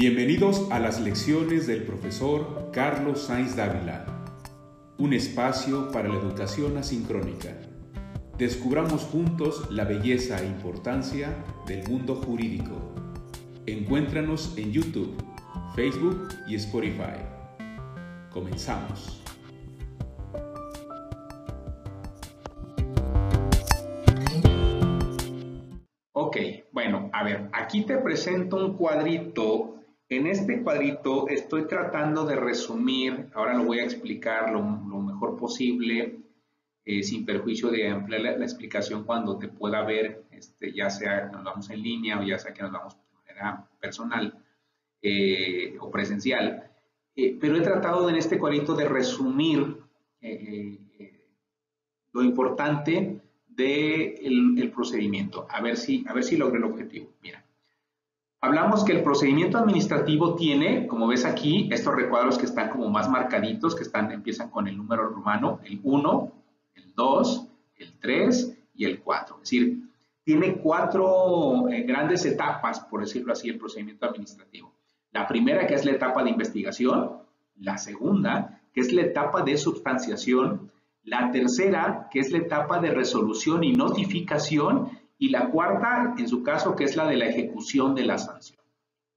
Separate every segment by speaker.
Speaker 1: Bienvenidos a las lecciones del profesor Carlos Sainz Dávila, un espacio para la educación asincrónica. Descubramos juntos la belleza e importancia del mundo jurídico. Encuéntranos en YouTube, Facebook y Spotify. Comenzamos.
Speaker 2: Ok, bueno, a ver, aquí te presento un cuadrito en este cuadrito estoy tratando de resumir, ahora lo voy a explicar lo, mejor posible, eh, sin perjuicio de ampliar la, explicación cuando te pueda ver, este, ya sea que nos vamos en línea o ya sea que nos vamos de manera personal eh, o presencial. Eh, pero he tratado en este cuadrito de resumir lo importante del procedimiento. A ver si, a ver si logré el objetivo. Mira. Hablamos que el procedimiento administrativo tiene, como ves aquí, estos recuadros que están como más marcaditos, que están, empiezan con el número romano, el 1, el 2, el 3 y el 4. Es decir, tiene cuatro eh, grandes etapas, por decirlo así, el procedimiento administrativo. La primera, que es la etapa de investigación. La segunda, que es la etapa de substanciación. La tercera, que es la etapa de resolución y notificación y la cuarta, en su caso, que es la de la ejecución de la sanción.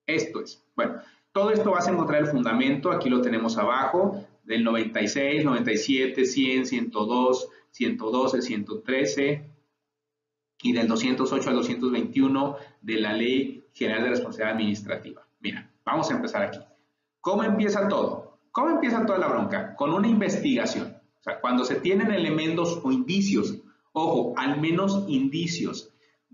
Speaker 2: Esto es, bueno, todo esto vas a encontrar el fundamento, aquí lo tenemos abajo, del 96, 97, 100, 102, 112, 113 y del 208 al 221 de la Ley General de Responsabilidad Administrativa. Mira, vamos a empezar aquí. ¿Cómo empieza todo? ¿Cómo empieza toda la bronca? Con una investigación. O sea, cuando se tienen elementos o indicios, ojo, al menos indicios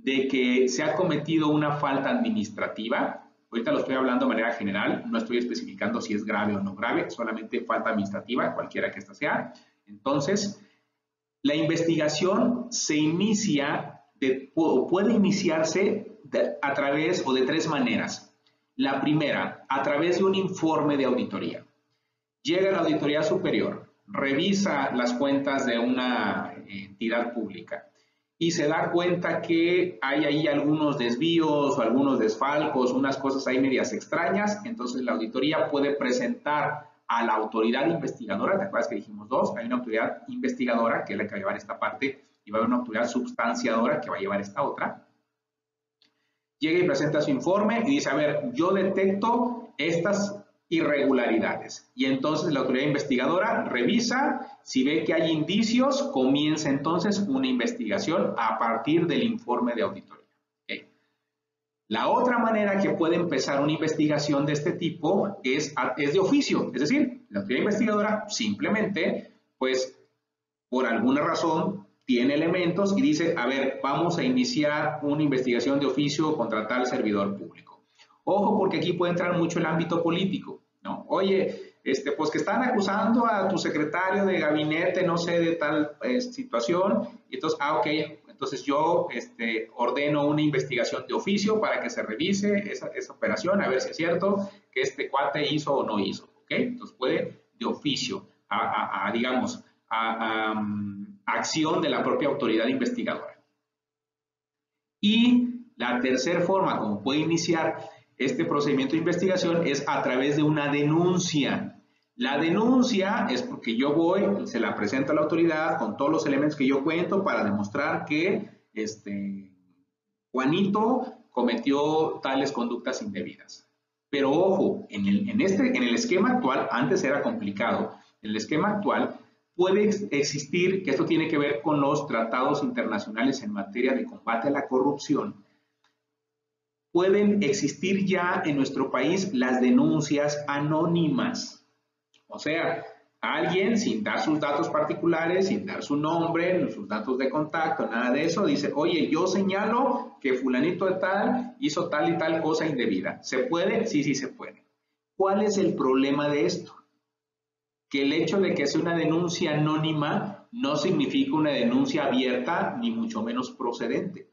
Speaker 2: de que se ha cometido una falta administrativa. Ahorita lo estoy hablando de manera general, no estoy especificando si es grave o no grave, solamente falta administrativa, cualquiera que ésta sea. Entonces, la investigación se inicia o puede iniciarse a través o de tres maneras. La primera, a través de un informe de auditoría. Llega la auditoría superior, revisa las cuentas de una entidad pública y se da cuenta que hay ahí algunos desvíos o algunos desfalcos, unas cosas ahí medias extrañas, entonces la auditoría puede presentar a la autoridad investigadora, ¿te acuerdas que dijimos dos? Hay una autoridad investigadora que es la que va a llevar esta parte y va a haber una autoridad substanciadora que va a llevar esta otra. Llega y presenta su informe y dice, a ver, yo detecto estas irregularidades. Y entonces la autoridad investigadora revisa, si ve que hay indicios, comienza entonces una investigación a partir del informe de auditoría. La otra manera que puede empezar una investigación de este tipo es, es de oficio, es decir, la autoridad investigadora simplemente, pues, por alguna razón, tiene elementos y dice, a ver, vamos a iniciar una investigación de oficio contra tal servidor público. Ojo, porque aquí puede entrar mucho el ámbito político, Oye, este, pues que están acusando a tu secretario de gabinete, no sé, de tal eh, situación, y entonces, ah, ok, entonces yo este, ordeno una investigación de oficio para que se revise esa, operación, a ver si es cierto que este cuate hizo o no hizo, ¿ok? Entonces puede de oficio, digamos, a, mm, acción de la propia autoridad investigadora. Y la tercera forma como puede iniciar este procedimiento de investigación es a través de una denuncia. La denuncia es porque yo voy se la presento a la autoridad con todos los elementos que yo cuento para demostrar que este, Juanito cometió tales conductas indebidas. Pero ojo, en, este, en el esquema actual, antes era complicado, en el esquema actual puede existir, que esto tiene que ver con los tratados internacionales en materia de combate a la corrupción, pueden existir ya en nuestro país las denuncias anónimas. O sea, alguien sin dar sus datos particulares, sin dar su nombre, sus datos de contacto, nada de eso, dice, oye, yo señalo que fulanito de tal hizo tal y tal cosa indebida. ¿Se puede? Sí, sí se puede. ¿Cuál es el problema de esto? Que el hecho de que sea una denuncia anónima no significa una denuncia abierta ni mucho menos procedente.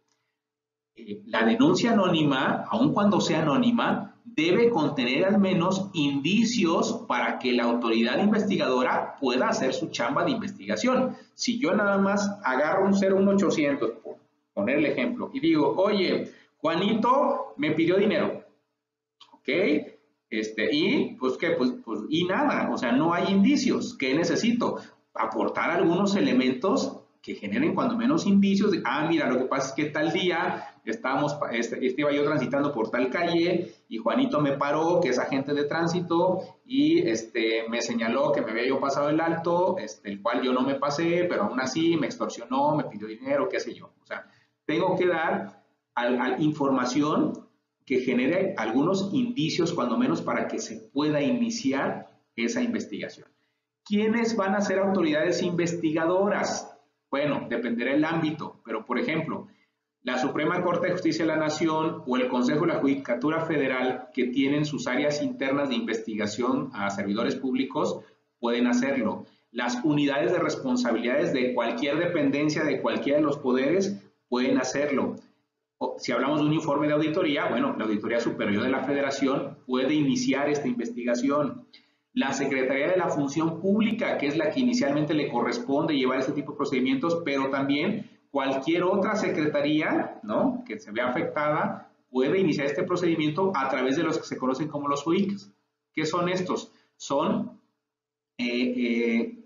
Speaker 2: Eh, la denuncia anónima, aun cuando sea anónima, debe contener al menos indicios para que la autoridad investigadora pueda hacer su chamba de investigación. Si yo nada más agarro un 01800, por poner el ejemplo, y digo, oye, Juanito me pidió dinero, ¿ok? Este, y pues qué, pues, pues, y nada, o sea, no hay indicios. ¿Qué necesito? Aportar algunos elementos que generen cuando menos indicios de, ah, mira, lo que pasa es que tal día estábamos, este, este, iba yo transitando por tal calle y Juanito me paró, que es agente de tránsito, y este, me señaló que me había yo pasado el alto, este, el cual yo no me pasé, pero aún así me extorsionó, me pidió dinero, qué sé yo. O sea, tengo que dar información que genere algunos indicios, cuando menos, para que se pueda iniciar esa investigación. ¿Quiénes van a ser autoridades investigadoras? Bueno, dependerá el ámbito, pero por ejemplo, la Suprema Corte de Justicia de la Nación o el Consejo de la Judicatura Federal, que tienen sus áreas internas de investigación a servidores públicos, pueden hacerlo. Las unidades de responsabilidades de cualquier dependencia de cualquiera de los poderes pueden hacerlo. Si hablamos de un informe de auditoría, bueno, la Auditoría Superior de la Federación puede iniciar esta investigación. La Secretaría de la Función Pública, que es la que inicialmente le corresponde llevar este tipo de procedimientos, pero también cualquier otra secretaría ¿no? que se vea afectada puede iniciar este procedimiento a través de los que se conocen como los UICs. ¿Qué son estos? Son eh, eh,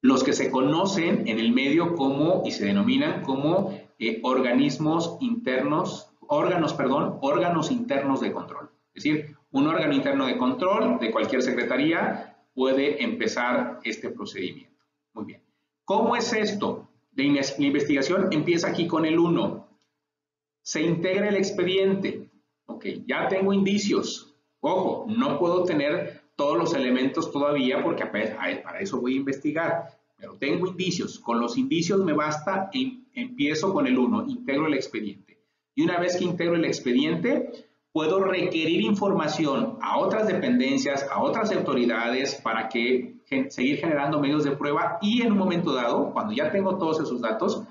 Speaker 2: los que se conocen en el medio como y se denominan como eh, organismos internos, órganos, perdón, órganos internos de control. Es decir, un órgano interno de control de cualquier secretaría puede empezar este procedimiento. Muy bien. ¿Cómo es esto? La investigación empieza aquí con el 1. Se integra el expediente. Ok, ya tengo indicios. Ojo, no puedo tener todos los elementos todavía porque para eso voy a investigar. Pero tengo indicios. Con los indicios me basta y empiezo con el 1, integro el expediente. Y una vez que integro el expediente, puedo requerir información a otras dependencias, a otras autoridades para que seguir generando medios de prueba y en un momento dado, cuando ya tengo todos esos datos,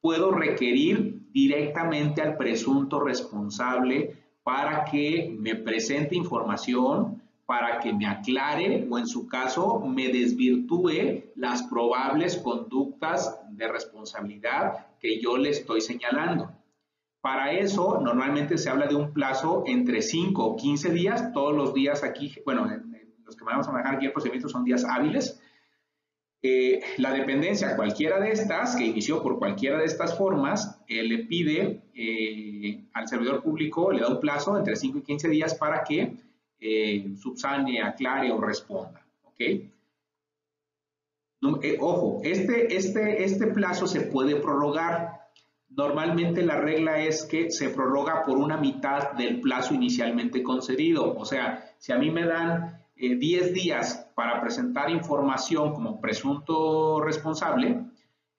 Speaker 2: puedo requerir directamente al presunto responsable para que me presente información, para que me aclare o en su caso me desvirtúe las probables conductas de responsabilidad que yo le estoy señalando. Para eso, normalmente se habla de un plazo entre 5 o 15 días, todos los días aquí, bueno, los que vamos a manejar aquí el procedimiento son días hábiles. Eh, la dependencia, cualquiera de estas, que inició por cualquiera de estas formas, eh, le pide eh, al servidor público, le da un plazo entre 5 y 15 días para que subsane, aclare o responda. ¿ok? ojo, este, este, este plazo se puede prorrogar Normalmente la regla es que se prorroga por una mitad del plazo inicialmente concedido. O sea, si a mí me dan 10 eh, días para presentar información como presunto responsable,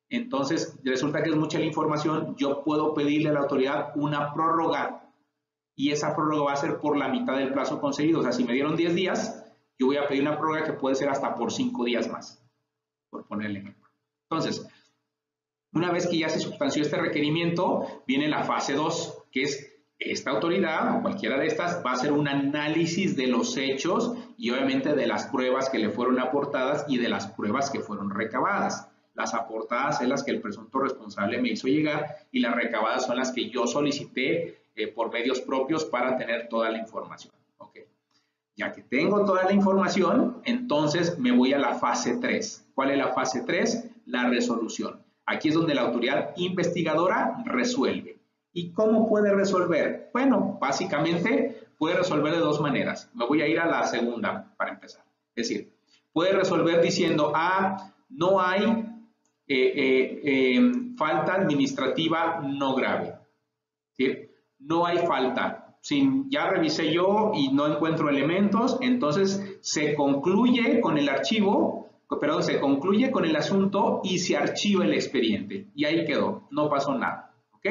Speaker 2: entonces resulta que es mucha la información, yo puedo pedirle a la autoridad una prórroga y esa prórroga va a ser por la mitad del plazo concedido. O sea, si me dieron 10 días, yo voy a pedir una prórroga que puede ser hasta por 5 días más, por ponerle ejemplo. Entonces, una vez que ya se sustanció este requerimiento, viene la fase 2, que es esta autoridad o cualquiera de estas va a hacer un análisis de los hechos y obviamente de las pruebas que le fueron aportadas y de las pruebas que fueron recabadas. Las aportadas son las que el presunto responsable me hizo llegar y las recabadas son las que yo solicité eh, por medios propios para tener toda la información. Ya que tengo toda la información, entonces me voy a la fase 3. ¿Cuál es la fase 3? La resolución. Aquí es donde la autoridad investigadora resuelve. ¿Y cómo puede resolver? Bueno, básicamente puede resolver de dos maneras. Me voy a ir a la segunda para empezar. Es decir, puede resolver diciendo, ah, no hay eh, eh, em, falta administrativa no grave. No hay falta. Ya revisé yo y no encuentro elementos, entonces se concluye con el archivo perdón, se concluye con el asunto y se archiva el expediente. Y ahí quedó, no pasó nada. ¿Ok?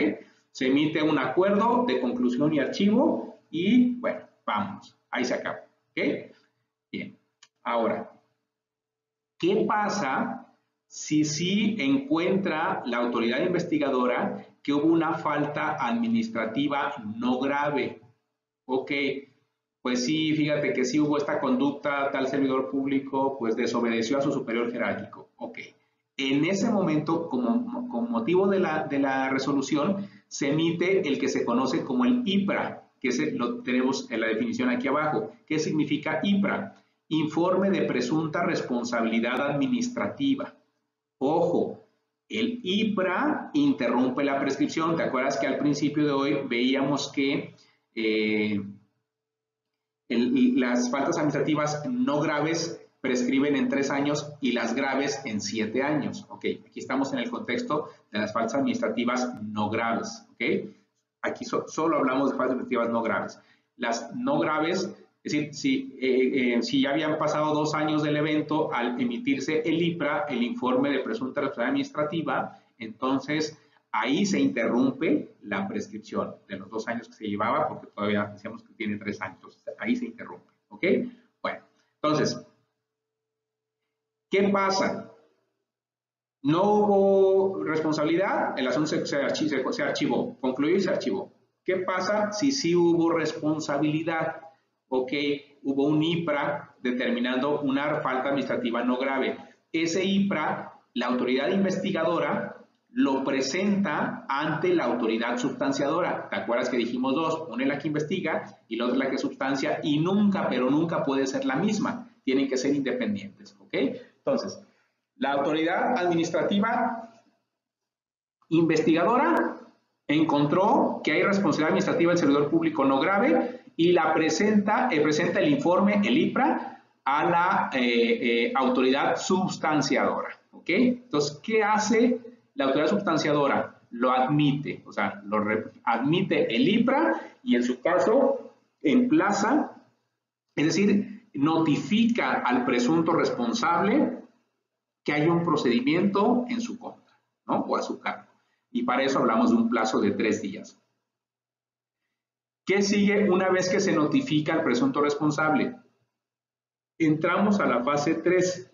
Speaker 2: Se emite un acuerdo de conclusión y archivo y bueno, vamos, ahí se acaba. ¿Ok? Bien, ahora, ¿qué pasa si sí encuentra la autoridad investigadora que hubo una falta administrativa no grave? Ok, pues sí, fíjate que sí hubo esta conducta, tal servidor público, pues desobedeció a su superior jerárquico. Ok. En ese momento, como, motivo de la, de la resolución, se emite el que se conoce como el IPRA, que se, lo tenemos en la definición aquí abajo. ¿Qué significa IPRA? Informe de presunta responsabilidad administrativa. Ojo, el IPRA interrumpe la prescripción. ¿Te acuerdas que al principio de hoy veíamos que eh, las faltas administrativas no graves prescriben en tres años y las graves en siete años. Ok, aquí estamos en el contexto de las faltas administrativas no graves. Ok, aquí solo hablamos de faltas administrativas no graves. Las no graves, es decir, si, eh, eh, si ya habían pasado dos años del evento, al emitirse el IPRA, el informe de presunta responsabilidad administrativa, entonces ahí se interrumpe la prescripción de los dos años que se llevaba, porque todavía decíamos que tiene tres años. Ahí se interrumpe. ¿Ok? Bueno, entonces, ¿Qué pasa? No hubo responsabilidad, el asunto se, se, archivó, concluyó y se archivó. ¿Qué pasa si sí hubo responsabilidad? Ok, hubo un IPRA determinando una falta administrativa no grave. Ese IPRA, la autoridad investigadora lo presenta ante la autoridad sustanciadora. ¿Te acuerdas que dijimos dos? Una es la que investiga y la otra es la que sustancia y nunca, pero nunca puede ser la misma. Tienen que ser independientes, ¿ok? Entonces, la autoridad administrativa investigadora encontró que hay responsabilidad administrativa del servidor público no grave y la presenta, eh, presenta el informe, el IPRA, a la eh, eh, autoridad sustanciadora. ¿Ok? Entonces, ¿qué hace la autoridad sustanciadora? Lo admite, o sea, lo admite el IPRA y en su caso emplaza, es decir, notifica al presunto responsable que hay un procedimiento en su contra, ¿no? O a su cargo. Y para eso hablamos de un plazo de tres días. ¿Qué sigue una vez que se notifica al presunto responsable? Entramos a la fase 3,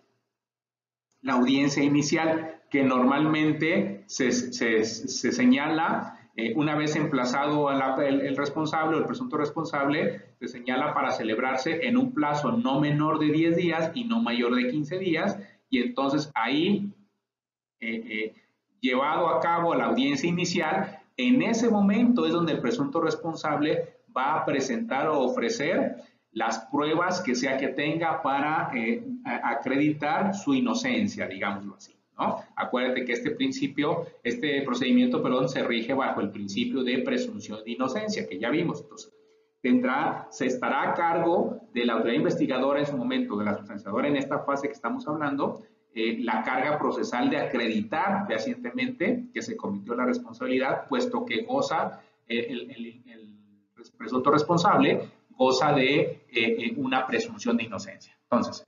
Speaker 2: la audiencia inicial, que normalmente se, se señala eh, una vez emplazado el, responsable o el presunto responsable, se señala para celebrarse en un plazo no menor de 10 días y no mayor de 15 días, y entonces ahí, eh, eh, llevado a cabo la audiencia inicial, en ese momento es donde el presunto responsable va a presentar o ofrecer las pruebas que sea que tenga para acreditar su inocencia, digámoslo así. Acuérdate que este principio, este procedimiento, perdón, se rige bajo el principio de presunción de inocencia, que ya vimos. Entonces, tendrá, se estará a cargo de la autoridad investigadora en su momento, de la sustanciadora en esta fase que estamos hablando, eh, la carga procesal de acreditar fehacientemente que se cometió la responsabilidad, puesto que goza eh, el, presunto responsable, goza de eh, una presunción de inocencia. Entonces,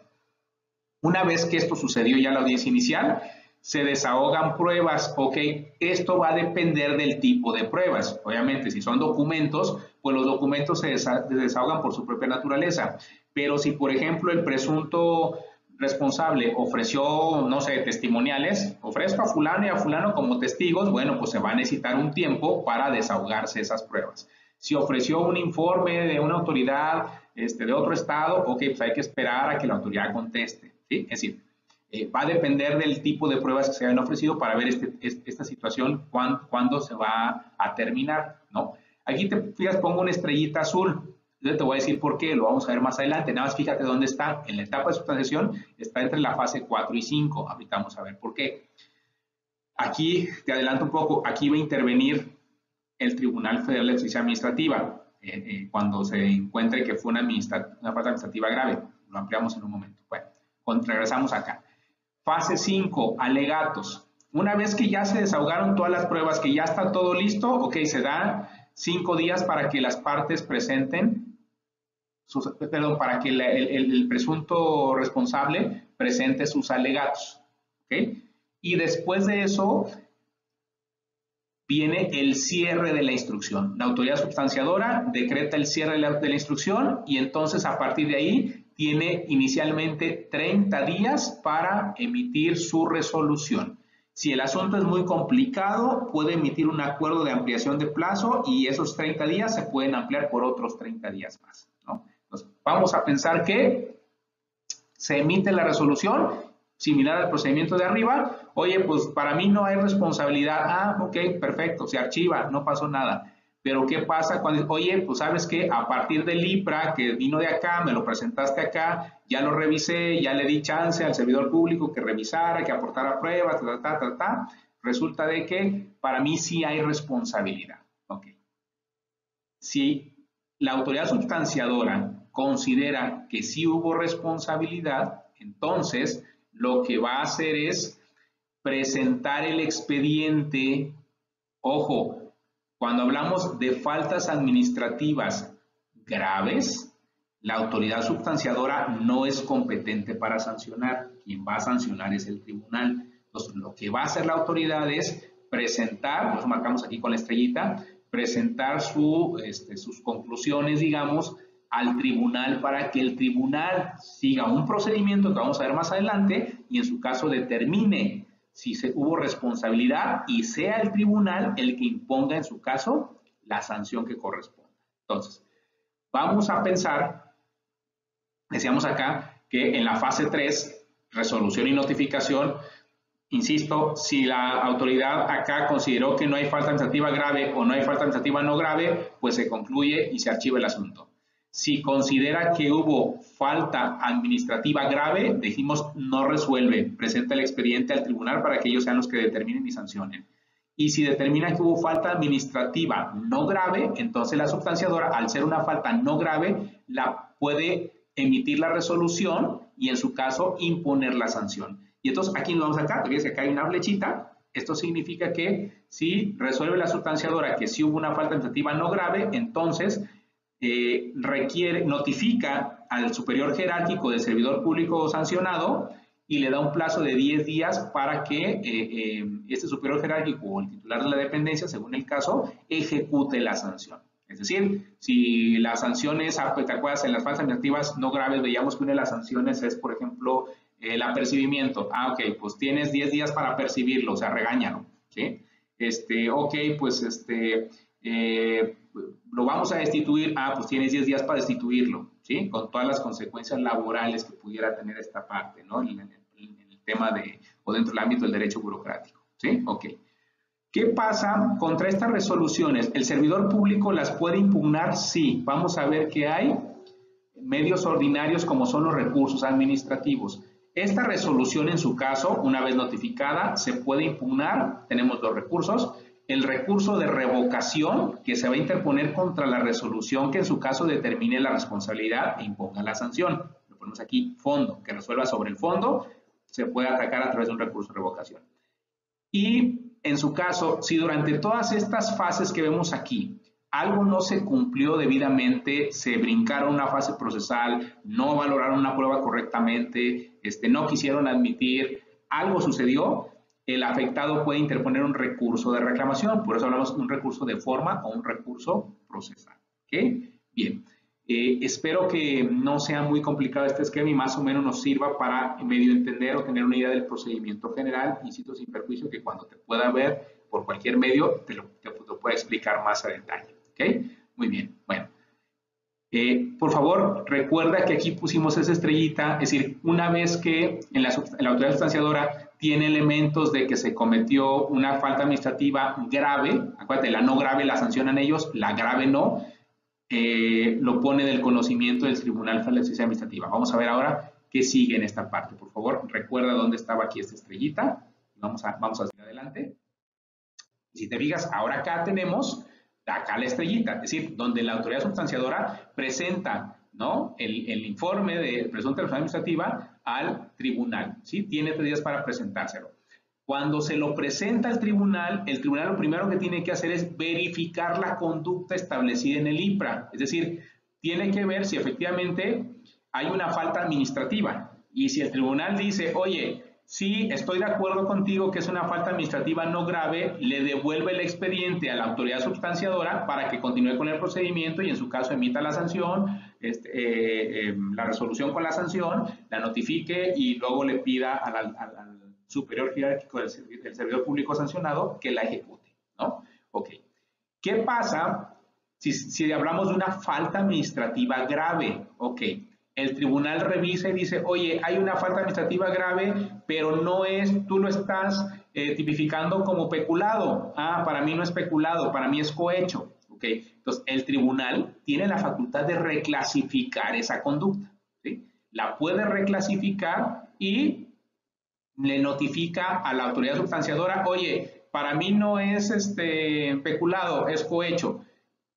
Speaker 2: una vez que esto sucedió ya en la audiencia inicial, se desahogan pruebas, ok, esto va a depender del tipo de pruebas. Obviamente, si son documentos, pues los documentos se, desahogan por su propia naturaleza. Pero si, por ejemplo, el presunto responsable ofreció, no sé, testimoniales, ofrezco a fulano y a fulano como testigos, bueno, pues se va a necesitar un tiempo para desahogarse esas pruebas. Si ofreció un informe de una autoridad este, de otro estado, ok, pues hay que esperar a que la autoridad conteste. ¿sí? Es decir, eh, va a depender del tipo de pruebas que se hayan ofrecido para ver este, esta situación, cuándo, se va a terminar, ¿no? Aquí te fijas, pongo una estrellita azul. Yo te voy a decir por qué, lo vamos a ver más adelante. Nada más fíjate dónde está. En la etapa de sustanciación está entre la fase 4 y 5. Ahorita vamos a ver por qué. Aquí, te adelanto un poco, aquí va a intervenir el Tribunal Federal de Justicia Administrativa eh, eh, cuando se encuentre que fue una, una falta administrativa grave. Lo ampliamos en un momento. Bueno, regresamos acá. Fase 5, alegatos. Una vez que ya se desahogaron todas las pruebas, que ya está todo listo, ok, se da cinco días para que las partes presenten, perdón, para que el, presunto responsable presente sus alegatos, ok. Y después de eso viene el cierre de la instrucción. La autoridad sustanciadora decreta el cierre de la, de la instrucción y entonces a partir de ahí tiene inicialmente 30 días para emitir su resolución. Si el asunto es muy complicado, puede emitir un acuerdo de ampliación de plazo y esos 30 días se pueden ampliar por otros 30 días más. Entonces, vamos a pensar que se emite la resolución similar al procedimiento de arriba. Oye, pues para mí no hay responsabilidad. Ah, ok, perfecto, se archiva, no pasó nada. Pero ¿qué pasa cuando, oye, pues sabes que a partir del IPRA que vino de acá, me lo presentaste acá, ya lo revisé, ya le di chance al servidor público que revisara, que aportara pruebas, ta, ta, ta, ta, resulta de que para mí sí hay responsabilidad. Ok. Si la autoridad sustanciadora considera que sí hubo responsabilidad, entonces lo que va a hacer es presentar el expediente, ojo, cuando hablamos de faltas administrativas graves, la autoridad sustanciadora no es competente para sancionar. Quien va a sancionar es el tribunal. Entonces, lo que va a hacer la autoridad es presentar, nos marcamos aquí con la estrellita, presentar este, sus conclusiones, digamos, al tribunal para que el tribunal siga un procedimiento que vamos a ver más adelante y en su caso determine si se, hubo responsabilidad y sea el tribunal el que imponga en su caso la sanción que corresponda. Entonces, vamos a pensar, decíamos acá, que en la fase 3, resolución y notificación, insisto, si la autoridad acá consideró que no hay falta administrativa grave o no hay falta administrativa no grave, pues se concluye y se archiva el asunto. Si considera que hubo falta administrativa grave, decimos no resuelve, presenta el expediente al tribunal para que ellos sean los que determinen y sancionen. Y si determina que hubo falta administrativa no grave, entonces la sustanciadora, al ser una falta no grave, la puede emitir la resolución y en su caso imponer la sanción. Y entonces aquí nos vamos acá, fíjense acá hay una flechita, esto significa que si resuelve la sustanciadora que si hubo una falta administrativa no grave, entonces eh, requiere, notifica al superior jerárquico del servidor público sancionado y le da un plazo de 10 días para que eh, eh, este superior jerárquico o el titular de la dependencia, según el caso, ejecute la sanción. Es decir, si la sanción es, ah, pues, ¿te acuerdas? En las falsas administrativas no graves veíamos que una de las sanciones es, por ejemplo, el apercibimiento. Ah, ok, pues tienes 10 días para percibirlo, o sea, regáñalo. Este, ok, pues este, lo vamos a destituir, ah, pues tienes 10 días para destituirlo, ¿sí? Con todas las consecuencias laborales que pudiera tener esta parte, ¿no? En, el, tema de, o dentro del ámbito del derecho burocrático, ¿sí? Ok. ¿Qué pasa contra estas resoluciones? ¿El servidor público las puede impugnar? Sí. Vamos a ver que hay medios ordinarios como son los recursos administrativos. Esta resolución en su caso, una vez notificada, se puede impugnar, tenemos los recursos, el recurso de revocación que se va a interponer contra la resolución que en su caso determine la responsabilidad e imponga la sanción. Lo ponemos aquí, fondo, que resuelva sobre el fondo, se puede atacar a través de un recurso de revocación. Y en su caso, si durante todas estas fases que vemos aquí, algo no se cumplió debidamente, se brincaron una fase procesal, no valoraron una prueba correctamente, este, no quisieron admitir, algo sucedió, el afectado puede interponer un recurso de reclamación, por eso hablamos de un recurso de forma o un recurso procesal. ¿Ok? Bien. Eh, espero que no sea muy complicado este esquema y más o menos nos sirva para medio entender o tener una idea del procedimiento general, insisto sin perjuicio que cuando te pueda ver por cualquier medio te lo, te lo pueda explicar más a detalle. ¿Ok? Muy bien. Bueno. Eh, por favor, recuerda que aquí pusimos esa estrellita, es decir, una vez que en la, en la autoridad sustanciadora tiene elementos de que se cometió una falta administrativa grave, acuérdate, la no grave la sancionan ellos, la grave no, eh, lo pone del conocimiento del Tribunal Federal de Justicia Administrativa. Vamos a ver ahora qué sigue en esta parte. Por favor, recuerda dónde estaba aquí esta estrellita. Vamos a, vamos a seguir adelante. Si te fijas, ahora acá tenemos acá la estrellita, es decir, donde la autoridad sustanciadora presenta ¿no? el, el informe de presunta administrativa al tribunal, ¿sí? Tiene tres días para presentárselo. Cuando se lo presenta al tribunal, el tribunal lo primero que tiene que hacer es verificar la conducta establecida en el IPRA, es decir, tiene que ver si efectivamente hay una falta administrativa. Y si el tribunal dice, oye, si estoy de acuerdo contigo que es una falta administrativa no grave, le devuelve el expediente a la autoridad sustanciadora para que continúe con el procedimiento y en su caso emita la sanción, este, eh, em, la resolución con la sanción, la notifique y luego le pida al, superior jerárquico del, servidor público sancionado que la ejecute, ¿no? Ok. ¿Qué pasa si, si hablamos de una falta administrativa grave? Ok el tribunal revisa y dice, oye, hay una falta administrativa grave, pero no es, tú lo estás eh, tipificando como peculado. Ah, para mí no es peculado, para mí es cohecho. ¿Ok? Entonces, el tribunal tiene la facultad de reclasificar esa conducta, ¿sí? La puede reclasificar y le notifica a la autoridad sustanciadora, oye, para mí no es este peculado, es cohecho.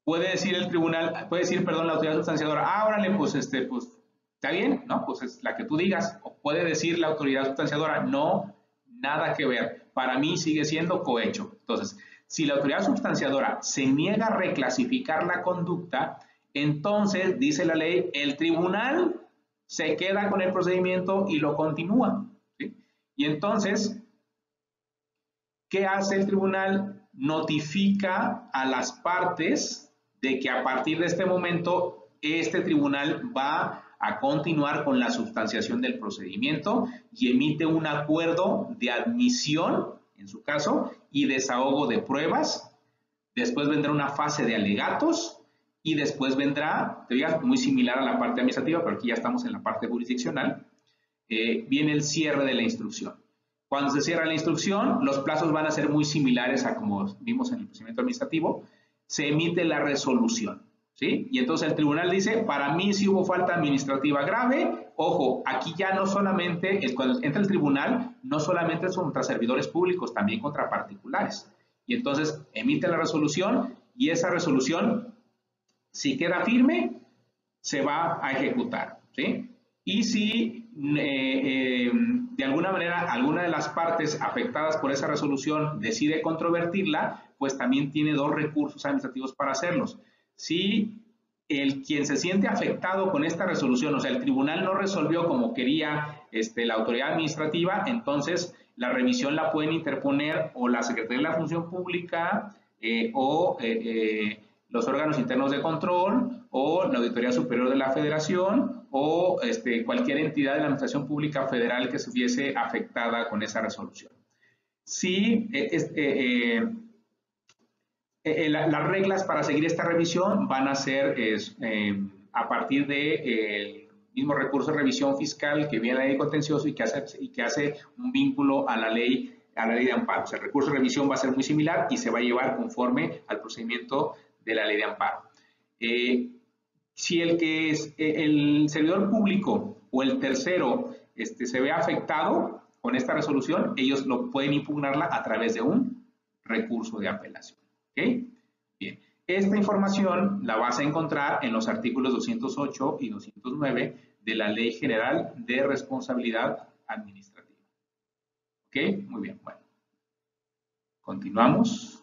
Speaker 2: Puede decir el tribunal, puede decir, perdón, la autoridad sustanciadora, ah, órale, pues este, pues, ¿está bien? No, pues es la que tú digas. Puede decir la autoridad sustanciadora, no, nada que ver. Para mí sigue siendo cohecho. Entonces, si la autoridad sustanciadora se niega a reclasificar la conducta, entonces, dice la ley, el tribunal se queda con el procedimiento y lo continúa. Y entonces, ¿qué hace el tribunal? Notifica a las partes de que a partir de este momento este tribunal va a continuar con la sustanciación del procedimiento y emite un acuerdo de admisión, en su caso, y desahogo de pruebas. Después vendrá una fase de alegatos y después vendrá, te digo, muy similar a la parte administrativa, pero aquí ya estamos en la parte jurisdiccional, eh, viene el cierre de la instrucción. Cuando se cierra la instrucción, los plazos van a ser muy similares a como vimos en el procedimiento administrativo. Se emite la resolución, ¿sí? Y entonces el tribunal dice, para mí si hubo falta administrativa grave, ojo, aquí ya no solamente, cuando entra el tribunal, no solamente es contra servidores públicos, también contra particulares. Y entonces emite la resolución y esa resolución, si queda firme, se va a ejecutar, ¿sí? Y si eh, eh, de alguna manera alguna de las partes afectadas por esa resolución decide controvertirla, pues también tiene dos recursos administrativos para hacerlos. Si el quien se siente afectado con esta resolución, o sea, el tribunal no resolvió como quería este, la autoridad administrativa, entonces la revisión la pueden interponer o la Secretaría de la Función Pública eh, o los órganos internos de control o la Auditoría Superior de la Federación o este, cualquier entidad de la Administración Pública Federal que se viese afectada con esa resolución. Si eh, eh, eh, las reglas para seguir esta revisión van a ser a partir del mismo recurso de revisión fiscal que viene la ley contencioso y que hace, un vínculo a la ley a la ley de amparo. el recurso de revisión va a ser muy similar y se va a llevar conforme al procedimiento de la ley de amparo. Eh, si el que es eh, el servidor público o el tercero este, se ve afectado con esta resolución, ellos lo pueden impugnarla a través de un recurso de apelación. ¿Ok? Bien. Esta información la vas a encontrar en los artículos 208 y 209 de la Ley General de Responsabilidad Administrativa. ¿Ok? Muy bien. Bueno. Continuamos.